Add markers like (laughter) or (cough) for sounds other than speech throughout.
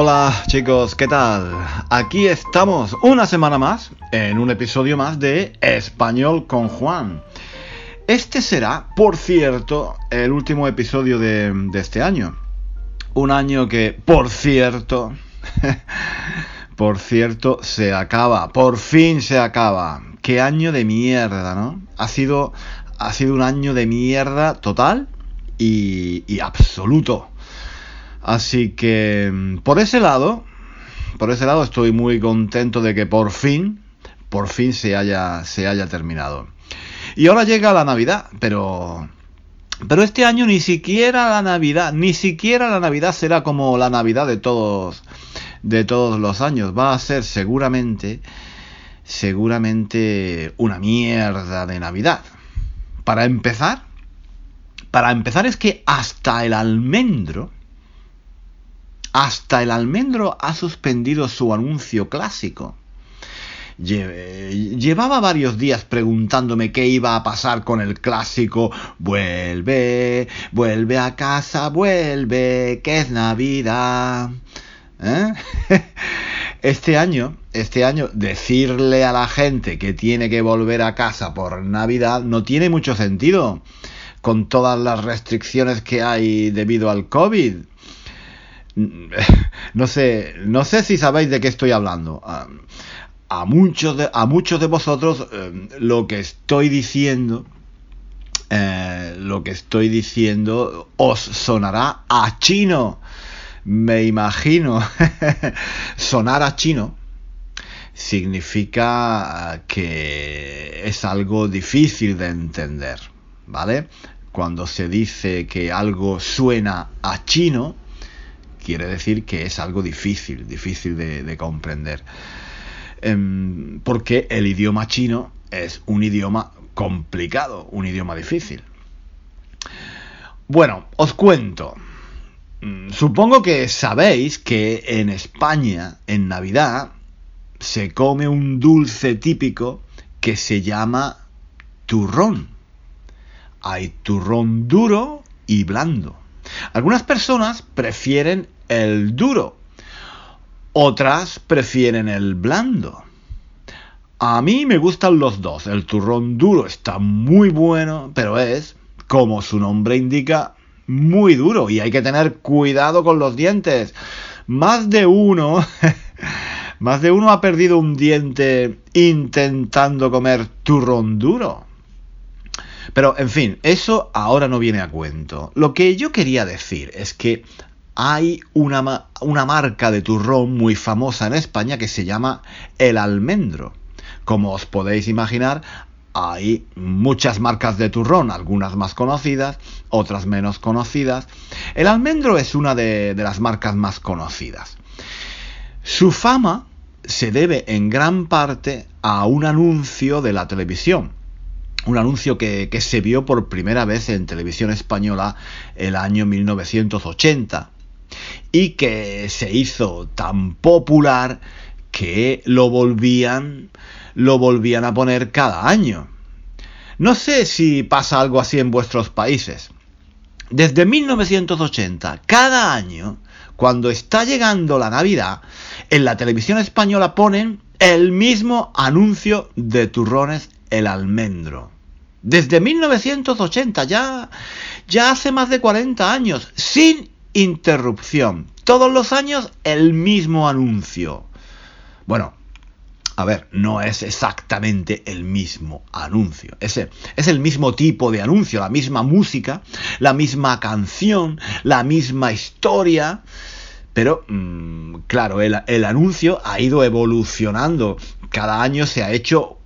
Hola chicos, ¿qué tal? Aquí estamos una semana más en un episodio más de Español con Juan. Este será, por cierto, el último episodio de, este año. Un año que, por cierto, (laughs) por cierto, se acaba. Por fin se acaba. Qué año de mierda, ¿no? Ha sido, ha sido un año de mierda total y, y absoluto. Así que mm, por ese lado, por ese lado estoy muy contento de que por fin, por fin se haya, se haya terminado. Y ahora llega la Navidad, pero pero este año ni siquiera la Navidad, ni siquiera la Navidad será como la Navidad de todos de todos los años, va a ser seguramente seguramente una mierda de Navidad. Para empezar, para empezar es que hasta el almendro hasta el almendro ha suspendido su anuncio clásico. Llevaba varios días preguntándome qué iba a pasar con el clásico Vuelve, vuelve a casa, vuelve, que es Navidad. ¿Eh? (laughs) Este año, este año, decirle a la gente que tiene que volver a casa por Navidad no tiene mucho sentido con todas las restricciones que hay debido al COVID (laughs) no sé, no sé si sabéis de qué estoy hablando. A, muchos, de, a muchos de vosotros eh, lo que estoy diciendo, eh, lo que estoy diciendo os sonará a chino. Me imagino. (laughs) Sonar a chino significa que es algo difícil de entender, ¿vale? Cuando se dice que algo suena a chino, quiere decir que es algo difícil, difícil de, comprender. Em, porque el idioma chino es un idioma complicado, un idioma difícil. Bueno, os cuento. Mm, supongo que sabéis que en España, en Navidad, se come un dulce típico que se llama turrón. Hay turrón duro y blando. Algunas personas prefieren el duro. Otras prefieren el blando. A mí me gustan los dos. El turrón duro está muy bueno, pero es, como su nombre indica, muy duro y hay que tener cuidado con los dientes. Más de uno, (laughs) más de uno ha perdido un diente intentando comer turrón duro. Pero, en fin, eso ahora no viene a cuento. Lo que yo quería decir es que hay una, marca de turrón muy famosa en España que se llama El Almendro. Como os podéis imaginar, hay muchas marcas de turrón, algunas más conocidas, otras menos conocidas. El almendro es una de, las marcas más conocidas. Su fama se debe en gran parte a un anuncio de la televisión. Un anuncio que, que se vio por primera vez en televisión española el año 1980 y que se hizo tan popular que lo volvían lo volvían a poner cada año. No sé si pasa algo así en vuestros países. Desde 1980, cada año, cuando está llegando la Navidad, en la televisión española ponen el mismo anuncio de turrones el almendro. Desde 1980, ya, ya hace más de 40 años, sin interrupción. Todos los años el mismo anuncio. Bueno, A ver, no es exactamente el mismo anuncio. Ese es el mismo tipo de anuncio, la misma música, la misma canción, la misma historia. Pero, mm, claro, el anuncio ha ido evolucionando. Cada año se ha hecho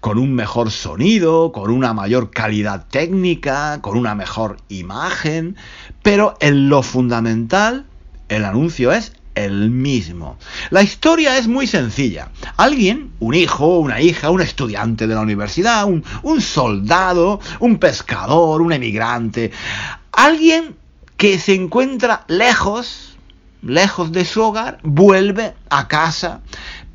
con un mejor sonido, con una mayor calidad técnica, con una mejor imagen, pero en lo fundamental, el anuncio es el mismo. La historia es muy sencilla. Alguien, un hijo, una hija, un estudiante de la universidad, un, un soldado, un pescador, un emigrante, alguien que se encuentra lejos, lejos de su hogar, vuelve a casa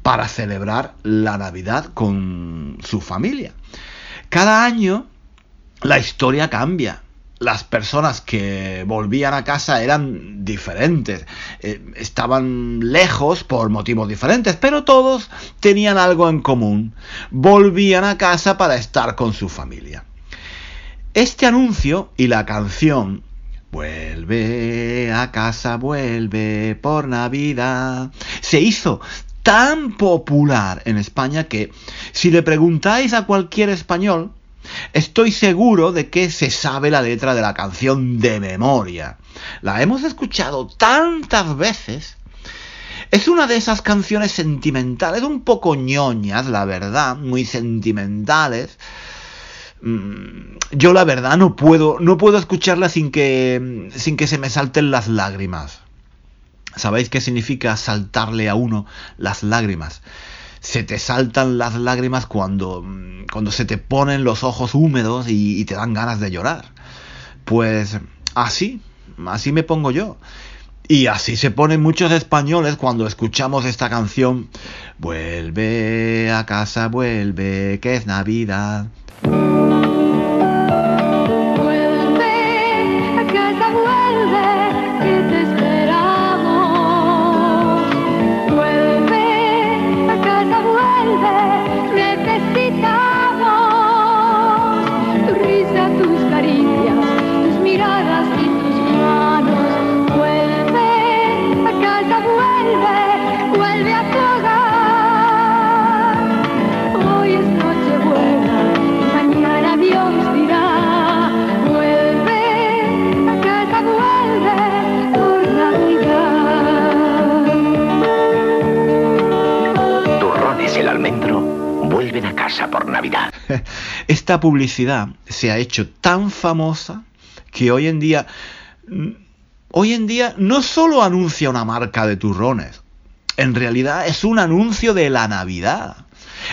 para celebrar la Navidad con su familia. Cada año la historia cambia las personas que volvían a casa eran diferentes, eh, estaban lejos por motivos diferentes, pero todos tenían algo en común, volvían a casa para estar con su familia. Este anuncio y la canción Vuelve a casa, vuelve por Navidad se hizo tan popular en España que si le preguntáis a cualquier español, Estoy seguro de que se sabe la letra de la canción de memoria. La hemos escuchado tantas veces. Es una de esas canciones sentimentales, un poco ñoñas, la verdad, muy sentimentales. Mm, yo la verdad no puedo, no puedo escucharla sin que, sin que se me salten las lágrimas. ¿Sabéis qué significa saltarle a uno las lágrimas? se te saltan las lágrimas cuando, mm, cuando se te ponen los ojos húmedos y, y te dan ganas de llorar. Pues así, así me pongo yo. Y así se ponen muchos españoles cuando escuchamos esta canción. Vuelve a casa, vuelve, que es Navidad. Por Navidad. (laughs) Esta publicidad se ha hecho tan famosa que hoy en día hoy en día no solo anuncia una marca de turrones, en realidad es un anuncio de la Navidad.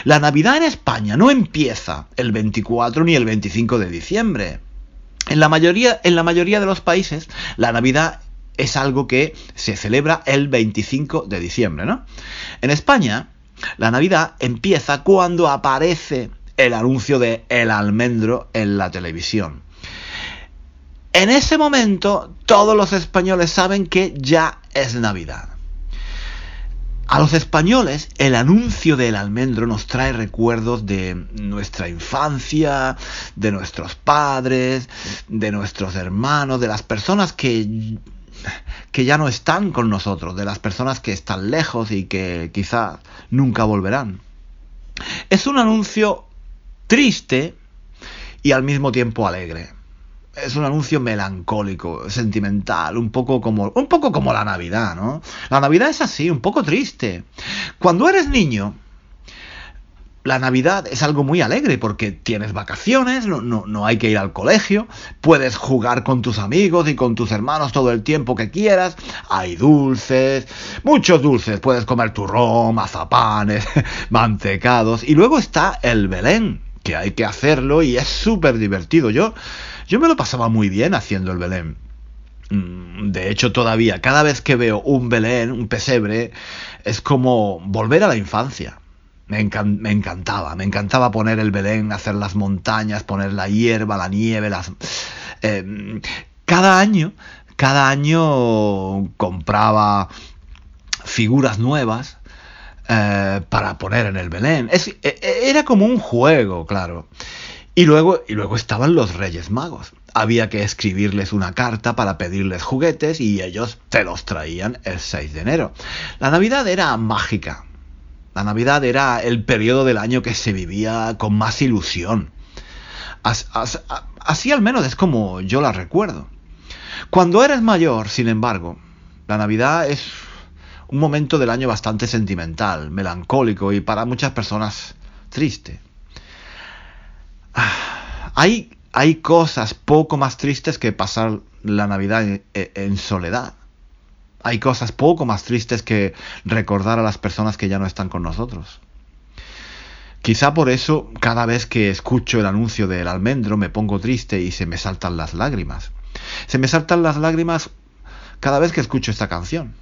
La Navidad en España no empieza el 24 ni el 25 de diciembre. En la mayoría, en la mayoría de los países, la Navidad es algo que se celebra el 25 de diciembre, ¿no? En España, la Navidad empieza cuando aparece el anuncio de El almendro en la televisión. En ese momento todos los españoles saben que ya es Navidad. A los españoles el anuncio del almendro nos trae recuerdos de nuestra infancia, de nuestros padres, de nuestros hermanos, de las personas que que ya no están con nosotros, de las personas que están lejos y que quizá nunca volverán. Es un anuncio triste y al mismo tiempo alegre. Es un anuncio melancólico, sentimental, un poco como un poco como la Navidad, ¿no? La Navidad es así, un poco triste. Cuando eres niño, la Navidad es algo muy alegre porque tienes vacaciones, no, no, hay que ir al colegio, puedes jugar con tus amigos y con tus hermanos todo el tiempo que quieras, hay dulces, muchos dulces, puedes comer turrón, mazapanes, (laughs) mantecados y luego está el Belén, que hay que hacerlo y es súper divertido. Yo, yo me lo pasaba muy bien haciendo el Belén. Mm, de hecho, todavía, cada vez que veo un Belén, un pesebre, es como volver a la infancia me, encantaba, me encantaba poner el Belén, hacer las montañas, poner la hierba, la nieve, las... Eh, cada año, cada año compraba figuras nuevas eh, para poner en el Belén. E, e, era como un juego, claro. Y luego, y luego estaban los Reyes Magos. Había que escribirles una carta para pedirles juguetes y ellos te los traían el 6 de enero. La Navidad era mágica, La Navidad era el periodo del año que se vivía con más ilusión. así al menos es como yo la recuerdo. Cuando eres mayor, sin embargo, la Navidad es un momento del año bastante sentimental, melancólico y para muchas personas triste. Ah, hay, hay cosas poco más tristes que pasar la Navidad en, soledad. Hay cosas poco más tristes que recordar a las personas que ya no están con nosotros. Quizá por eso cada vez que escucho el anuncio del almendro me pongo triste y se me saltan las lágrimas. Se me saltan las lágrimas cada vez que escucho esta canción.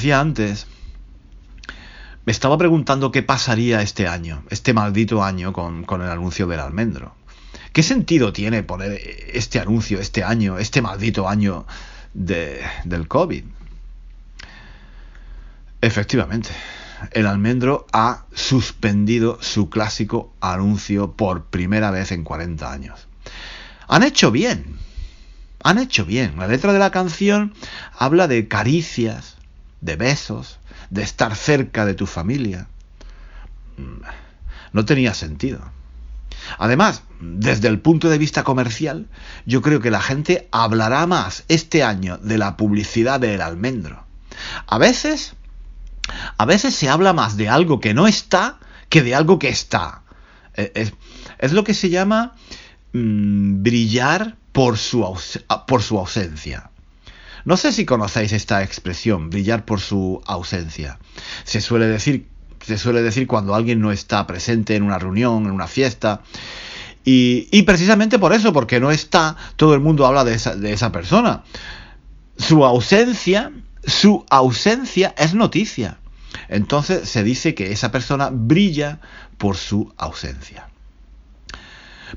Decía antes, me estaba preguntando qué pasaría este año, este maldito año, con, el anuncio del almendro. ¿Qué sentido tiene poner este anuncio, este año, este maldito año de, del COVID? Efectivamente, el almendro ha suspendido su clásico anuncio por primera vez en 40 años. Han hecho bien, han hecho bien. La letra de la canción habla de caricias, de besos, de estar cerca de tu familia. Mm, no tenía sentido. Además, desde el punto de vista comercial, yo creo que la gente hablará más este año de la publicidad del almendro. A veces, a veces se habla más de algo que no está que de algo que está. E, es, lo que se llama mm, brillar por su, por su ausencia. No sé si conocéis esta expresión, brillar por su ausencia. Se suele decir, se suele decir cuando alguien no está presente en una reunión, en una fiesta. Y, precisamente por eso, porque no está, todo el mundo habla de esa, de esa persona. Su ausencia, su ausencia es noticia. Entonces se dice que esa persona brilla por su ausencia.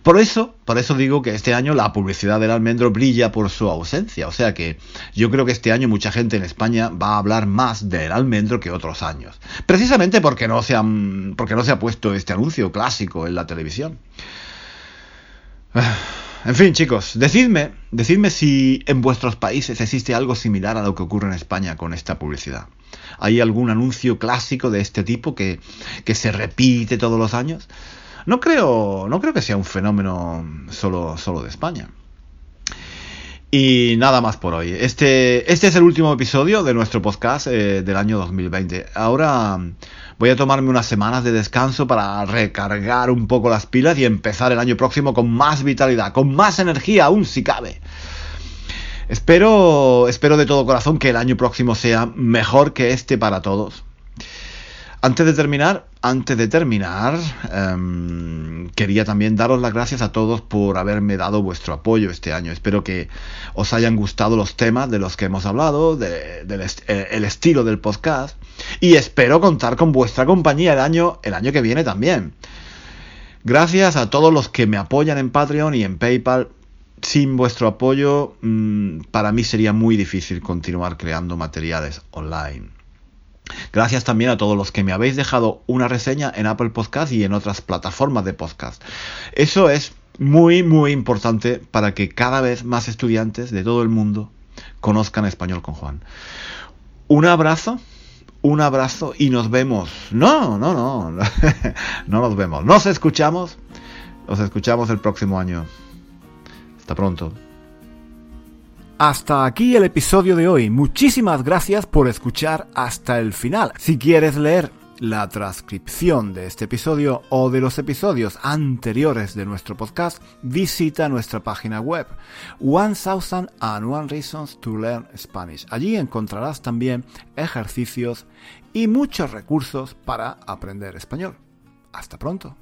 Por eso, por eso digo que este año la publicidad del almendro brilla por su ausencia. O sea que yo creo que este año mucha gente en España va a hablar más del almendro que otros años. Precisamente porque no se, porque no se ha puesto este anuncio clásico en la televisión. (sighs) En fin, chicos, decidme, decidme si en vuestros países existe algo similar a lo que ocurre en España con esta publicidad. ¿Hay algún anuncio clásico de este tipo que, que se repite todos los años? No creo, no creo que sea un fenómeno solo, solo de España. Y nada más por hoy. Este, este es el último episodio de nuestro podcast eh, del año 2020. Ahora voy a tomarme unas semanas de descanso para recargar un poco las pilas y empezar el año próximo con más vitalidad, con más energía aún si cabe. Espero, espero de todo corazón que el año próximo sea mejor que este para todos. Antes de terminar, antes de terminar, em, quería también daros las gracias a todos por haberme dado vuestro apoyo este año. Espero que os hayan gustado los temas de los que hemos hablado, del eh, el estilo del podcast, y espero contar con vuestra compañía el año, el año que viene también. Gracias a todos los que me apoyan en Patreon y en PayPal. Sin vuestro apoyo, mm, para mí sería muy difícil continuar creando materiales online. Gracias también a todos los que me habéis dejado una reseña en Apple Podcast y en otras plataformas de podcast. Eso es muy, muy importante para que cada vez más estudiantes de todo el mundo conozcan español con Juan. Un abrazo, un abrazo y nos vemos. No, no, no, (laughs) no nos vemos. Nos escuchamos. Nos escuchamos el próximo año. Hasta pronto. Hasta aquí el episodio de hoy. Muchísimas gracias por escuchar hasta el final. Si quieres leer la transcripción de este episodio o de los episodios anteriores de nuestro podcast, visita nuestra página web 1001 Reasons to Learn Spanish. Allí encontrarás también ejercicios y muchos recursos para aprender español. Hasta pronto.